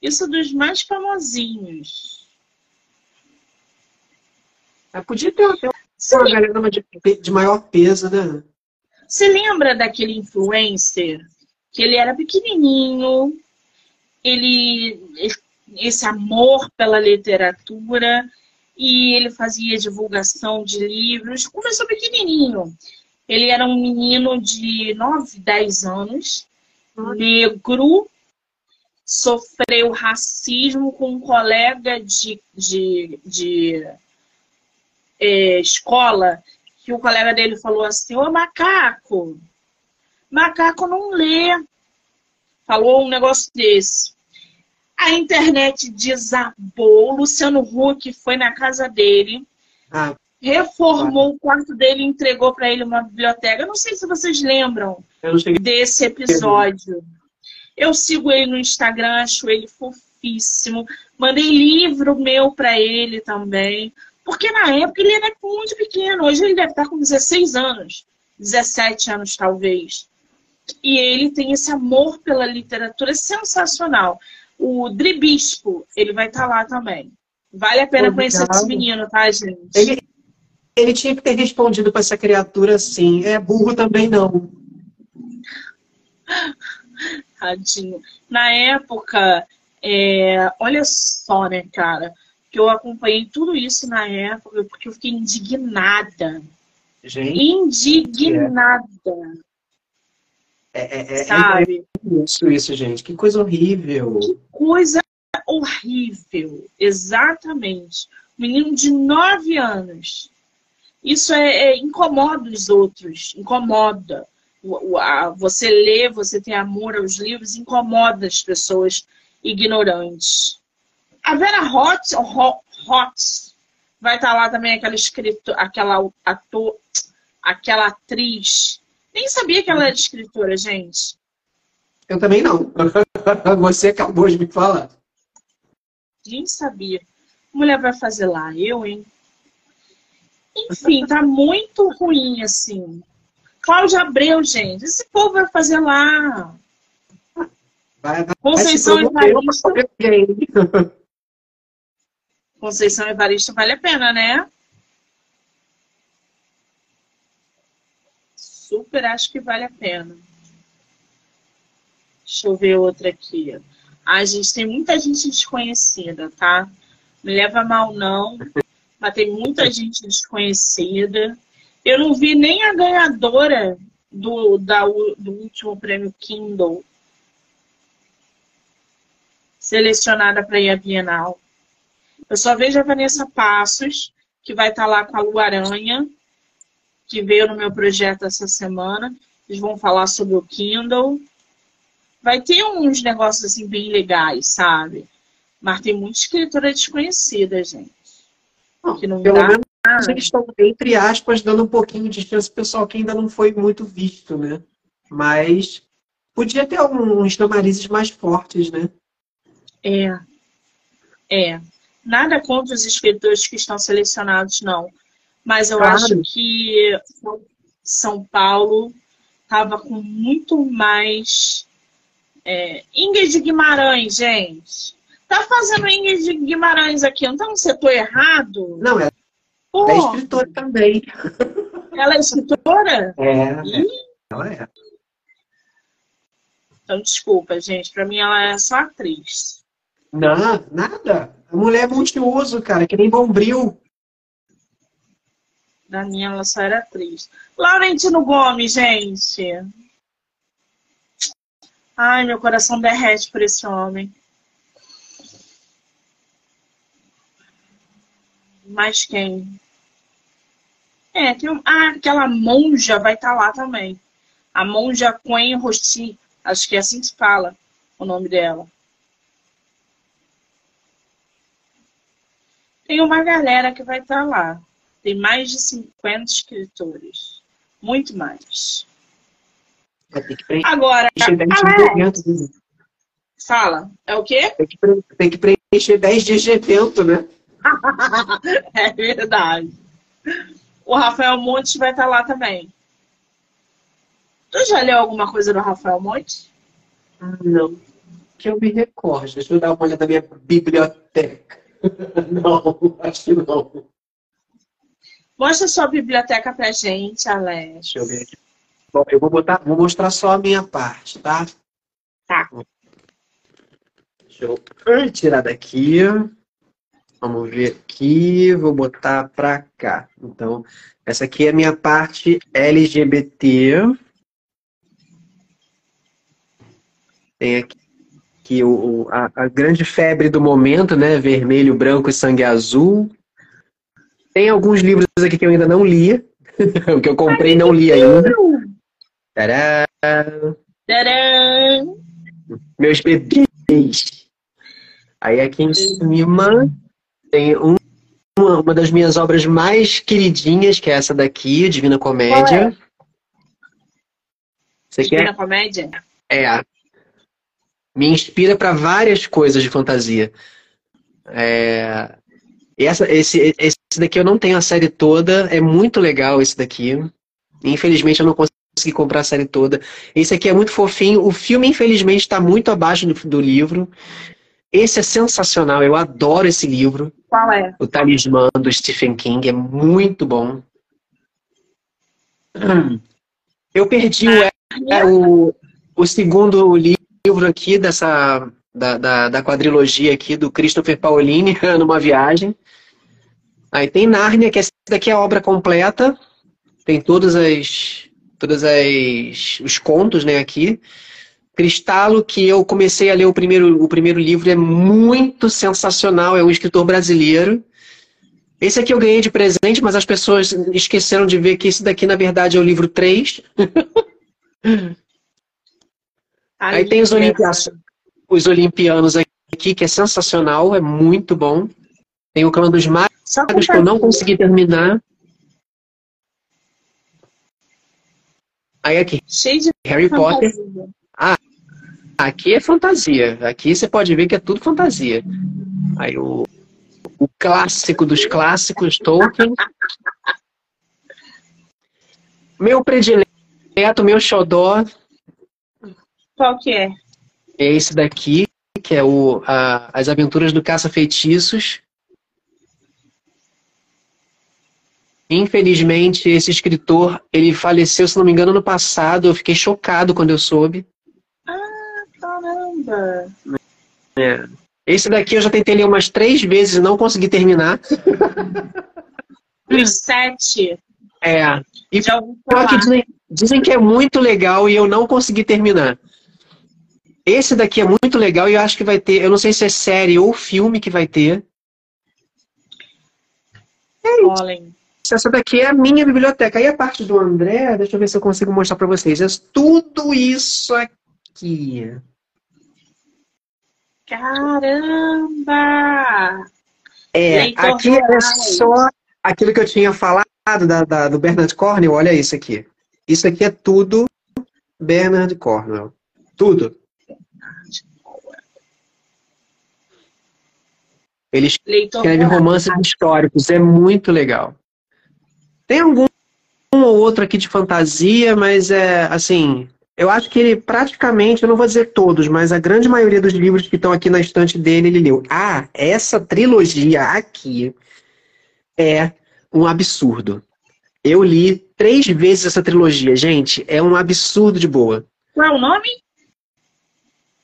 Isso dos mais famosinhos. É, podia ter uma galera de, de maior peso, né? Você lembra daquele influencer que ele era pequenininho, ele esse amor pela literatura e ele fazia divulgação de livros. Começou pequenininho. Ele era um menino de 9, 10 anos, negro, sofreu racismo com um colega de, de, de é, escola, que o colega dele falou assim, ô macaco, macaco não lê. Falou um negócio desse. A internet desabou, Luciano Huck foi na casa dele, ah, reformou o quarto dele e entregou para ele uma biblioteca. Eu não sei se vocês lembram desse episódio. Eu sigo ele no Instagram, acho ele fofíssimo. Mandei livro meu para ele também. Porque na época ele era muito pequeno. Hoje ele deve estar com 16 anos. 17 anos, talvez. E ele tem esse amor pela literatura sensacional. O Dribispo, ele vai estar lá também. Vale a pena Obrigado. conhecer esse menino, tá, gente? Ele, ele tinha que ter respondido para essa criatura assim. É burro também não. [LAUGHS] Tadinho. Na época, é, olha só, né, cara? Que eu acompanhei tudo isso na época porque eu fiquei indignada. Gente, indignada. É, é, é, é sabe? isso, isso, gente. Que coisa horrível. Que coisa horrível. Exatamente. Menino de nove anos. Isso é, é incomoda os outros. Incomoda você lê, você tem amor aos livros, incomoda as pessoas ignorantes. A Vera Hot, Hot vai estar lá também aquela escritora, aquela ator, aquela atriz. Nem sabia que ela era escritora, gente. Eu também não. [LAUGHS] Você acabou de me falar. Nem sabia. Mulher vai fazer lá, eu, hein? Enfim, tá muito ruim, assim. Cláudia Abreu, gente. Esse povo vai fazer lá. Vai, vai, Conceição Evaristo. [LAUGHS] Conceição Evaristo vale a pena, né? Super acho que vale a pena. Deixa eu ver outra aqui. A gente tem muita gente desconhecida, tá? Me leva mal não, mas tem muita gente desconhecida. Eu não vi nem a ganhadora do, da, do último prêmio Kindle selecionada para ir à Bienal. Eu só vejo a Vanessa Passos, que vai estar tá lá com a Lu Aranha, que veio no meu projeto essa semana. Eles vão falar sobre o Kindle. Vai ter uns negócios assim bem legais, sabe? Mas tem muita escritora desconhecida, gente. Que não Pelo dá. Menos eles estão, entre aspas, dando um pouquinho de chance pessoal que ainda não foi muito visto, né? Mas podia ter alguns namorizes mais fortes, né? É. É. Nada contra os escritores que estão selecionados, não. Mas eu claro. acho que São Paulo estava com muito mais. É, Ingrid Guimarães, gente. Tá fazendo Ingrid Guimarães aqui, não tá no setor errado? Não, é Pô, é escritora também. Ela é escritora? É. Ih. Ela é. Então, desculpa, gente. Pra mim, ela é só atriz. Não, nada. A mulher é multiuso, cara, que nem bombril. Da minha, ela só era atriz. Laurentino Gomes, gente. Ai, meu coração derrete por esse homem. Mais quem? É, tem um... ah, aquela monja vai estar tá lá também. A monja Quen Rosti, acho que é assim que fala. o nome dela. Tem uma galera que vai estar lá. Tem mais de 50 escritores. Muito mais. Agora, Alex, fala, é o quê? Tem que, tem que preencher 10 dias de evento, né? [LAUGHS] é verdade. O Rafael Montes vai estar lá também. Tu já leu alguma coisa do Rafael Montes? Não. Que eu me recorde. Deixa eu dar uma olhada na minha biblioteca. [LAUGHS] não, acho que não. Mostra sua biblioteca pra gente, Alex. Deixa eu ver aqui. Bom, eu vou, botar, vou mostrar só a minha parte, tá? Tá. Deixa eu tirar daqui. Vamos ver aqui, vou botar pra cá. Então, essa aqui é a minha parte LGBT. Tem aqui, aqui o, a, a grande febre do momento, né? Vermelho, branco e sangue azul. Tem alguns livros aqui que eu ainda não li. [LAUGHS] o que eu comprei não li ainda. Tadã! Tadã! Meus bebês. Aí aqui em cima tem um, uma, uma das minhas obras mais queridinhas, que é essa daqui, Divina Comédia. Você Divina quer? Comédia? É. Me inspira para várias coisas de fantasia. É, essa, esse, esse daqui eu não tenho a série toda, é muito legal esse daqui. Infelizmente eu não consegui comprar a série toda. Esse aqui é muito fofinho. O filme, infelizmente, está muito abaixo do, do, livro. Esse é sensacional, eu adoro esse livro. Qual é? O Talismã do Stephen King, é muito bom. Eu perdi o, é, o, o segundo livro aqui dessa da, da, da quadrilogia aqui do Christopher Paolini [LAUGHS] numa viagem. Aí tem Nárnia, que essa daqui é a obra completa. Tem todas as todas as os contos, né, aqui. Cristalo, que eu comecei a ler o primeiro, o primeiro livro, é muito sensacional, é um escritor brasileiro. Esse aqui eu ganhei de presente, mas as pessoas esqueceram de ver que esse daqui, na verdade, é o livro 3. [LAUGHS] Aí tem os, olimpianos, os Olimpianos aqui, que é sensacional, é muito bom. Tem o Clã dos Magos, que eu não consegui terminar. Aí aqui, Cheio de Harry fantasia. Potter. Ah, aqui é fantasia. Aqui você pode ver que é tudo fantasia. Aí o, o clássico dos clássicos, Tolkien. Meu predileto, meu xodó. Qual que é? É esse daqui, que é o, a, As Aventuras do Caça-Feitiços. Infelizmente, esse escritor, ele faleceu, se não me engano, no passado. Eu fiquei chocado quando eu soube. Ah, caramba! É. Esse daqui eu já tentei ler umas três vezes e não consegui terminar. Os sete. É. E que dizem, dizem que é muito legal e eu não consegui terminar. Esse daqui é muito legal e eu acho que vai ter, eu não sei se é série ou filme que vai ter. É isso. Essa daqui é a minha biblioteca. Aí a parte do André, deixa eu ver se eu consigo mostrar para vocês. É tudo isso aqui. Caramba! É, Leitor aqui é só aquilo que eu tinha falado da, da, do Bernard Cornwell. Olha isso aqui. Isso aqui é tudo Bernard Cornwell. Tudo. Ele escreve romances históricos. É muito legal. Tem algum um ou outro aqui de fantasia, mas é assim. Eu acho que ele praticamente, eu não vou dizer todos, mas a grande maioria dos livros que estão aqui na estante dele, ele leu. Ah, essa trilogia aqui é um absurdo. Eu li três vezes essa trilogia, gente. É um absurdo de boa. Qual é o nome?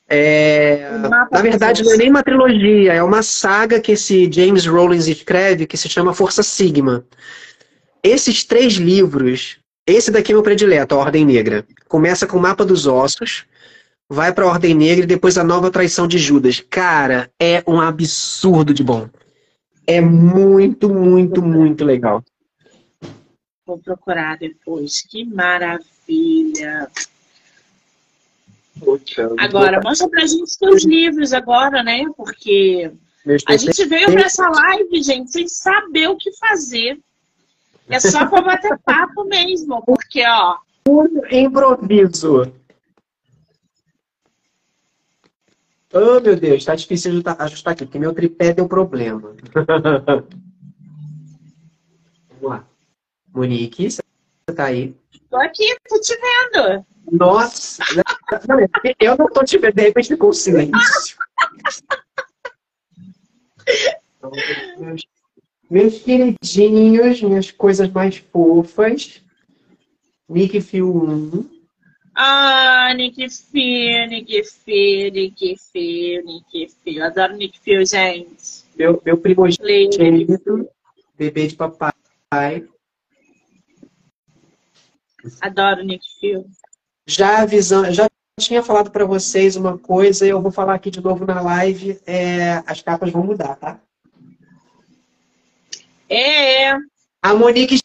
É... Na verdade, não é nem uma trilogia, é uma saga que esse James Rollins escreve que se chama Força Sigma. Esses três livros, esse daqui é meu predileto, a Ordem Negra. Começa com o Mapa dos Ossos, vai para a Ordem Negra e depois a Nova Traição de Judas. Cara, é um absurdo de bom. É muito, muito, muito legal. Vou procurar depois. Que maravilha! Agora, mostra pra gente seus livros agora, né? Porque a gente veio para essa live, gente, sem saber o que fazer. É só para bater papo mesmo, porque, ó. Improviso. Oh, meu Deus, tá difícil ajustar, ajustar aqui, porque meu tripé deu problema. [LAUGHS] Vamos lá. Monique, você tá aí? Tô aqui, tô te vendo. Nossa! eu não tô te vendo, de repente ficou um silêncio. [LAUGHS] meus, queridinhos, minhas coisas mais fofas. Nick Fio 1. Ah, Nick Fio, Nick Fio, Nick Fio, Nick Fio. Adoro Nick Fio, gente. Meu, meu primogênito, bebê de papai. Adoro Nick Fio. Já avisando, já tinha falado para vocês uma coisa, eu vou falar aqui de novo na live, é, as capas vão mudar, tá? É. A Monique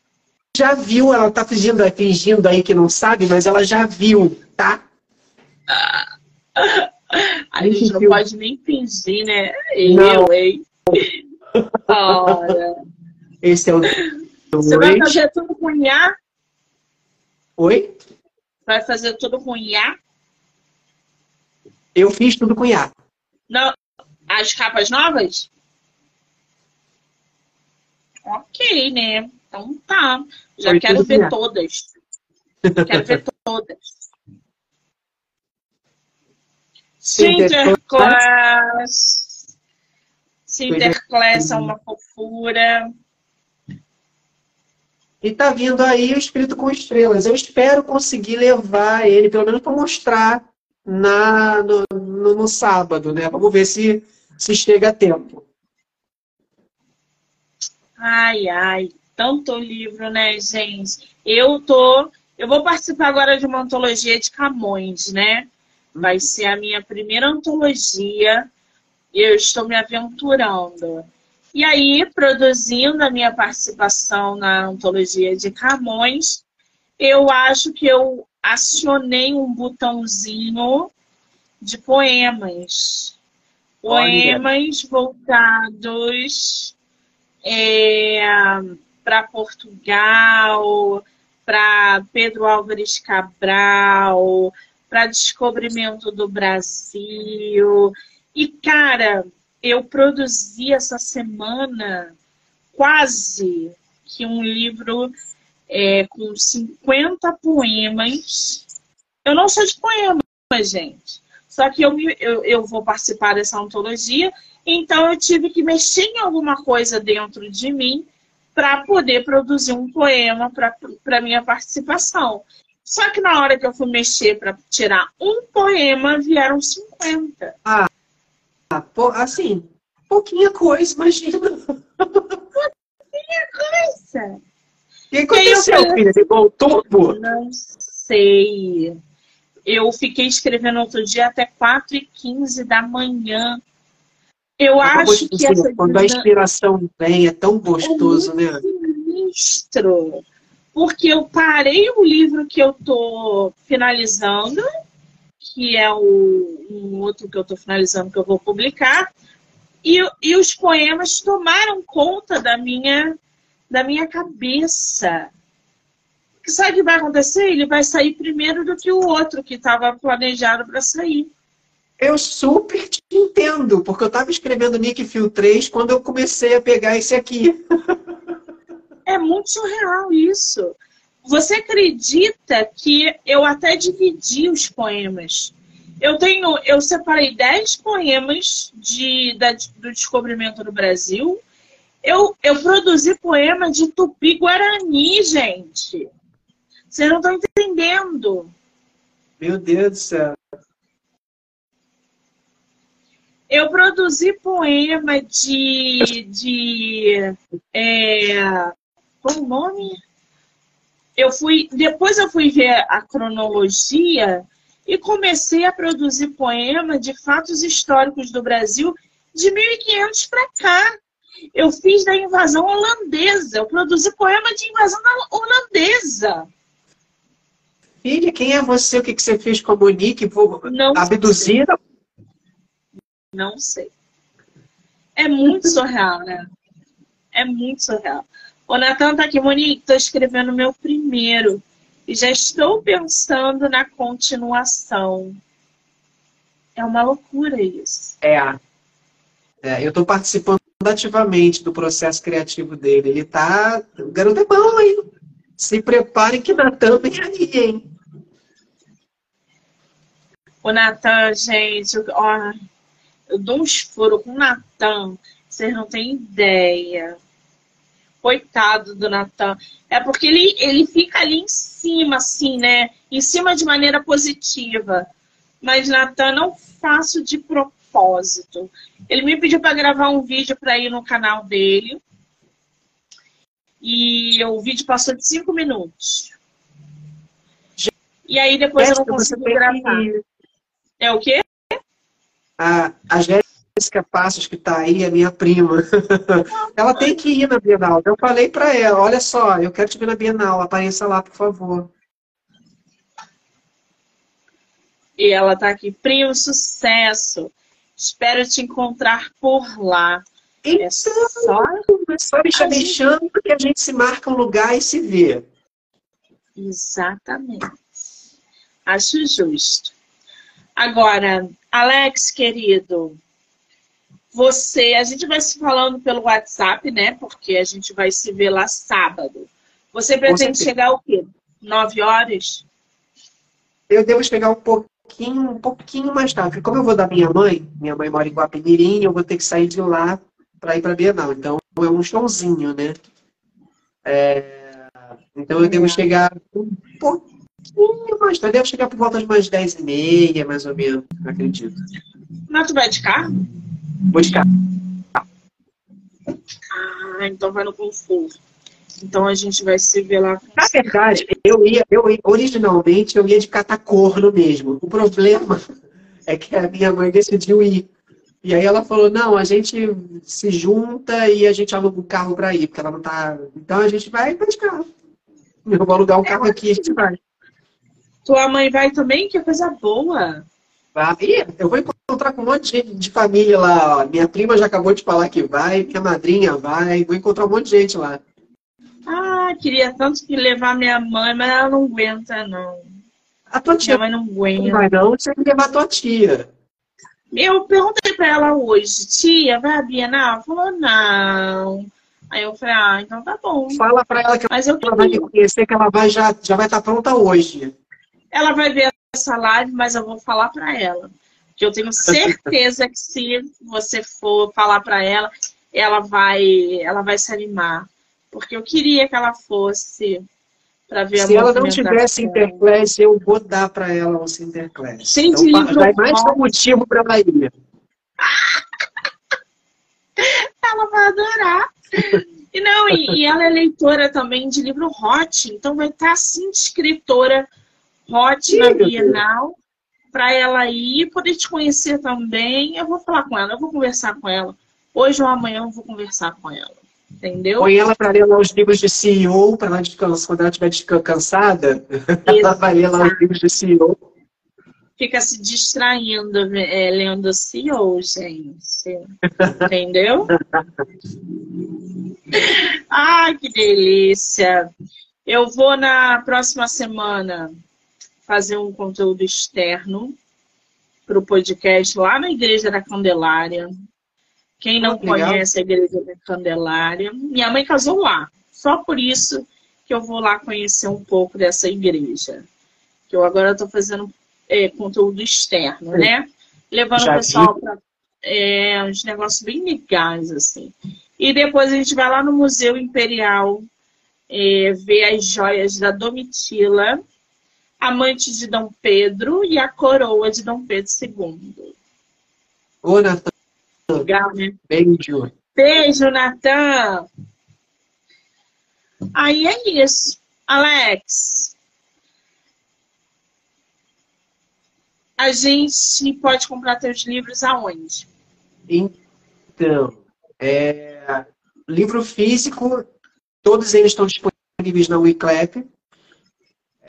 já viu, ela tá fingindo, fingindo aí que não sabe, mas ela já viu, tá? [LAUGHS] A gente não pode nem fingir, né? Eu, não. hein? [LAUGHS] Ora. Esse é o. Você vai fazer tudo com IA? Oi? Vai fazer tudo com IA? Eu fiz tudo com IA. Não, as capas novas? Ok, né? Então tá. Já Foi quero ver todas. [LAUGHS] quero ver todas. Sinterclass. Sinterclass é uma fofura. E tá vindo aí o Espírito com Estrelas. Eu espero conseguir levar ele, pelo menos para mostrar na, no, no, no, sábado, né? Vamos ver se, se chega a tempo. Ai, ai, tanto livro, né, gente? Eu tô. Eu vou participar agora de uma antologia de Camões, né? Vai ser a minha primeira antologia. Eu estou me aventurando. E aí, produzindo a minha participação na antologia de Camões, eu acho que eu acionei um botãozinho de poemas. Poemas Olha. voltados é, para Portugal, para Pedro Álvares Cabral, para descobrimento do Brasil. E, cara, eu produzi essa semana quase que um livro é, com 50 poemas. Eu não sou de poemas, gente. Só que eu, eu, eu vou participar dessa antologia, então eu tive que mexer em alguma coisa dentro de mim para poder produzir um poema para minha participação. Só que na hora que eu fui mexer para tirar um poema, vieram 50. Ah, assim, pouquinha coisa, imagina. Pouquinha coisa. O que aconteceu, falei, filha? Ele voltou, pô? Não sei. Eu fiquei escrevendo outro dia até 4h15 da manhã. Eu acho que essa Quando a inspiração vem, é tão gostoso, é né? Sinistro. Porque eu parei o livro que eu tô finalizando que é o, um outro que eu estou finalizando, que eu vou publicar. E, e os poemas tomaram conta da minha, da minha cabeça. Que sabe o que vai acontecer? Ele vai sair primeiro do que o outro que estava planejado para sair. Eu super te entendo, porque eu estava escrevendo Nick Phil 3 quando eu comecei a pegar esse aqui. é muito surreal isso. Você acredita que eu até dividi os poemas? Eu tenho, eu separei 10 poemas de, da, do descobrimento do Brasil. Eu, eu produzi poema de Tupi-Guarani, gente. Vocês não estão entendendo. Meu Deus do céu. Eu produzi poema de. de é, qual o nome? eu fui, depois eu fui ver a cronologia e comecei a produzir poema de fatos históricos do Brasil de 1500 para cá. Eu fiz da invasão holandesa, eu produzi poema de invasão holandesa. Filha, quem é você? O que, que você fez com a Monique? Não abduzida? Não sei. É muito surreal, né? É muito surreal. O Natan tá aqui, Monique, estou escrevendo meu primeiro. E já estou pensando na continuação. É uma loucura isso. É. é eu estou participando ativamente do processo criativo dele. Ele tá. O garoto é bom, hein? Se preparem que Natan vem aí, hein? O Natan, gente, ó, eu dou uns furos com o Natan. Vocês não têm ideia. Coitado do Natan. É porque ele, ele fica ali em cima, assim, né? Em cima de maneira positiva. Mas Natan não faço de propósito. Ele me pediu para gravar um vídeo para ir no canal dele. E o vídeo passou de cinco minutos. E aí depois eu não consegui gravar. É o quê? A, a Jéssica Passos, que está aí, é minha prima. [LAUGHS] ela tem que ir na Bienal. Eu falei para ela, olha só, eu quero te ver na Bienal, apareça lá, por favor. E ela está aqui, primo, sucesso. Espero te encontrar por lá. Então, é só, é só me chamando que a gente se marca um lugar e se vê. Exatamente. Acho justo. Agora, Alex, querido, você, a gente vai se falando pelo WhatsApp, né? Porque a gente vai se ver lá sábado. Você pretende chegar o quê? Nove horas? Eu devo chegar um pouquinho, um pouquinho mais tarde. Como eu vou da minha mãe, minha mãe mora em Guapimirim, eu vou ter que sair de lá para ir para a Bienal. Então é um showzinho, né? É... Então eu devo chegar um pouquinho mais tarde. Devo chegar por volta de umas 10 e meia, mais ou menos, acredito. Mas tu vai de carro? Vou de carro. Ah, então vai no conforto. Então a gente vai se ver lá. Na verdade, eu ia, eu originalmente eu ia de catacorno mesmo. O problema é que a minha mãe decidiu ir. E aí ela falou, não, a gente se junta e a gente aluga um carro para ir, porque ela não tá. Então a gente vai de carro. Eu vou alugar um carro aqui e a gente vai. Tua mãe vai também? Que coisa boa! Vai. Eu vou encontrar com um monte de, de família lá. Ó. Minha prima já acabou de falar que vai, minha madrinha vai, vou encontrar um monte de gente lá. Ah, queria tanto que levar minha mãe, mas ela não aguenta, não. A tua tia minha mãe não aguenta. Não vai não, você tem que levar a tua tia. Eu perguntei pra ela hoje, tia, vai a Bienal? Ela falou, não. Aí eu falei, ah, então tá bom. Fala pra ela que Mas ela eu vai me conhecer, que ela vai, já, já vai estar tá pronta hoje. Ela vai ver essa live, mas eu vou falar pra ela. Que eu tenho certeza que se você for falar pra ela, ela vai, ela vai se animar. Porque eu queria que ela fosse para ver Se ela não tivesse Interclass, eu vou dar para ela um Interclass. Cheio então, livro. Dá mais um motivo para ela ir. ela vai adorar. E não, e, e, ela é leitora também de livro hot, então vai estar assim de escritora hot na Bienal para ela ir poder te conhecer também. Eu vou falar com ela, eu vou conversar com ela. Hoje ou amanhã eu vou conversar com ela. Entendeu? Põe ela para ler lá os livros de CEO, para ela descansar, quando ela estiver cansada, ela vai ler lá os livros de CEO. [LAUGHS] Fica se distraindo é, lendo CEO, gente. Entendeu? [LAUGHS] Ai, que delícia! Eu vou na próxima semana fazer um conteúdo externo para o podcast lá na Igreja da Candelária. Quem não conhece a Igreja da Candelária, minha mãe casou lá. Só por isso que eu vou lá conhecer um pouco dessa igreja. Que eu agora estou fazendo é, conteúdo externo, né? Levando Já o pessoal para é, uns negócios bem legais, assim. E depois a gente vai lá no Museu Imperial é, ver as joias da Domitila, amante de Dom Pedro e a coroa de Dom Pedro II. Ô, Natan, Legal, né? Beijo. Beijo, Natan. Aí é isso. Alex. A gente pode comprar teus livros aonde? Então, é, livro físico, todos eles estão disponíveis na Wiclap.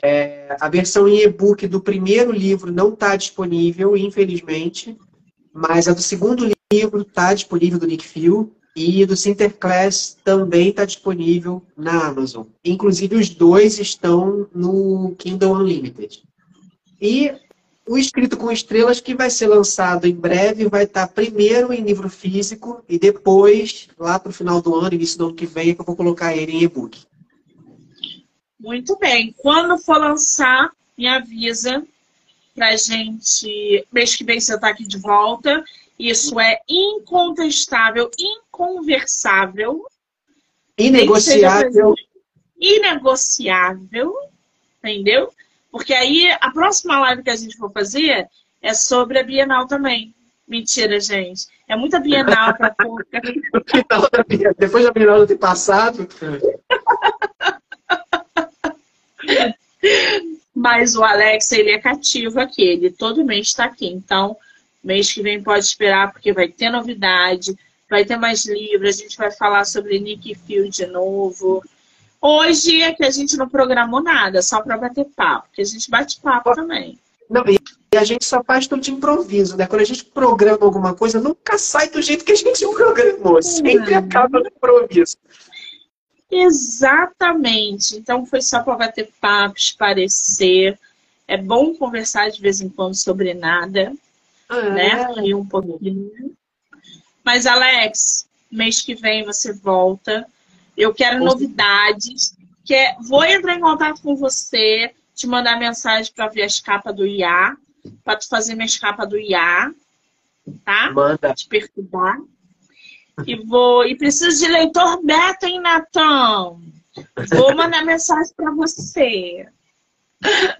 É, a versão em e-book do primeiro livro não está disponível, infelizmente, mas a do segundo livro está disponível do Nick Phil e do Sinterclass também está disponível na Amazon. Inclusive, os dois estão no Kindle Unlimited. E o Escrito com Estrelas, que vai ser lançado em breve, vai estar primeiro em livro físico e depois, lá para o final do ano, início do ano que vem, é que eu vou colocar ele em e-book. Muito bem. Quando for lançar, me avisa pra gente. Mês que vem você está aqui de volta. Isso é incontestável, inconversável. Inegociável. Inegociável. Entendeu? Porque aí a próxima live que a gente for fazer é sobre a Bienal também. Mentira, gente. É muita Bienal para [LAUGHS] pouca. Depois da Bienal ter passado. Mas o Alex, ele é cativo aqui. Ele todo mês está aqui. Então, mês que vem pode esperar, porque vai ter novidade, vai ter mais livros, a gente vai falar sobre Nick Field de novo. Hoje é que a gente não programou nada, só para bater papo, porque a gente bate papo também. Não, e a gente só faz tudo de improviso, né? Quando a gente programa alguma coisa, nunca sai do jeito que a gente [LAUGHS] programou. Sempre acaba no improviso. Exatamente. Então foi só para bater papo, parecer. É bom conversar de vez em quando sobre nada, ah, né? E um pouquinho. Mas Alex, mês que vem você volta. Eu quero novidades. Que é, vou entrar em contato com você, te mandar mensagem para ver as capas do IA, para tu fazer minhas capas do IA, tá? Manda. Te perturbar. E vou e preciso de leitor beta, hein, Natão? Vou mandar mensagem para você.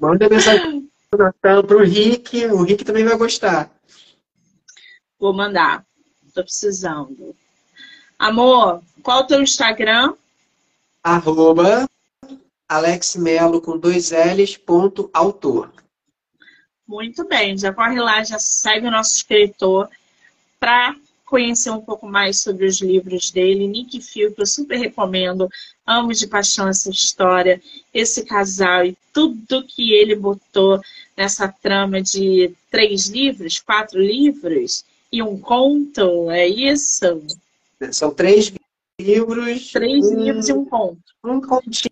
Manda mensagem para Natão, para o Rick. O Rick também vai gostar. Vou mandar. Tô precisando. Amor, qual o teu Instagram? Arroba alexmelo com dois L's, ponto, autor. Muito bem, já corre lá, já segue o nosso escritor para conhecer um pouco mais sobre os livros dele. Nick Phil, que eu super recomendo. Amo de paixão essa história, esse casal e tudo que ele botou nessa trama de três livros, quatro livros e um conto, é isso? São três livros. Três um, livros e um conto. Um continho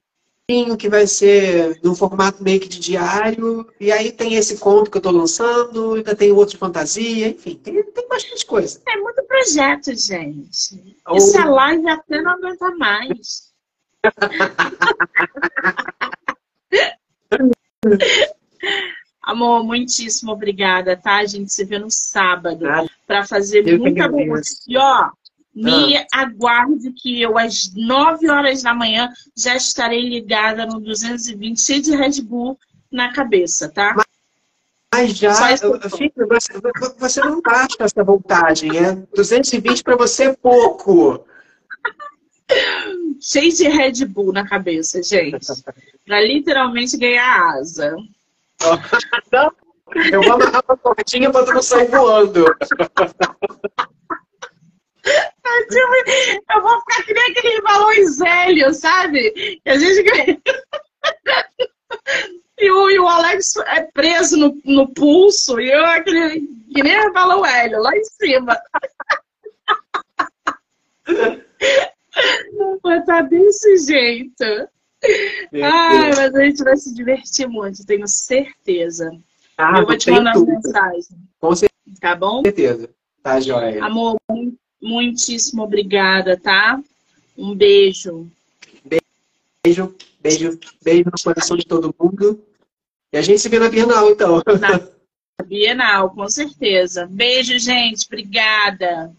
que vai ser no formato meio que de diário. E aí tem esse conto que eu estou lançando, ainda tem outro de fantasia, enfim, tem, tem bastante coisa. É muito projeto, gente. Ou... Essa live até não aguenta mais. [LAUGHS] Amor, muitíssimo obrigada, tá? A gente se vê no sábado ah, para fazer muita boa. E ó, me ah. aguarde que eu, às 9 horas da manhã, já estarei ligada no 220, cheio de Red Bull na cabeça, tá? Mas já, filho, você, você não basta essa vontade, é 220 para você é pouco. [LAUGHS] Cheio de Red Bull na cabeça, gente. Para literalmente ganhar asa. Não, [LAUGHS] eu vou amarrar uma cortinha para tu não sair voando. [LAUGHS] Eu vou ficar que nem aquele balões velhos, sabe? Que a gente. E o, e o Alex é preso no, no pulso, e eu aquele. Que nem balão velho, lá em cima. Vai estar desse jeito. Ai, mas a gente vai se divertir muito, tenho certeza. Ah, eu vou te mandar uma mensagem. Com certeza. Tá bom? Com certeza. Tá, joia. Amor, muitíssimo obrigada, tá? Um beijo. Beijo, beijo, beijo no coração de todo mundo. E a gente se vê na Bienal, então. Na Bienal, com certeza. Beijo, gente. Obrigada.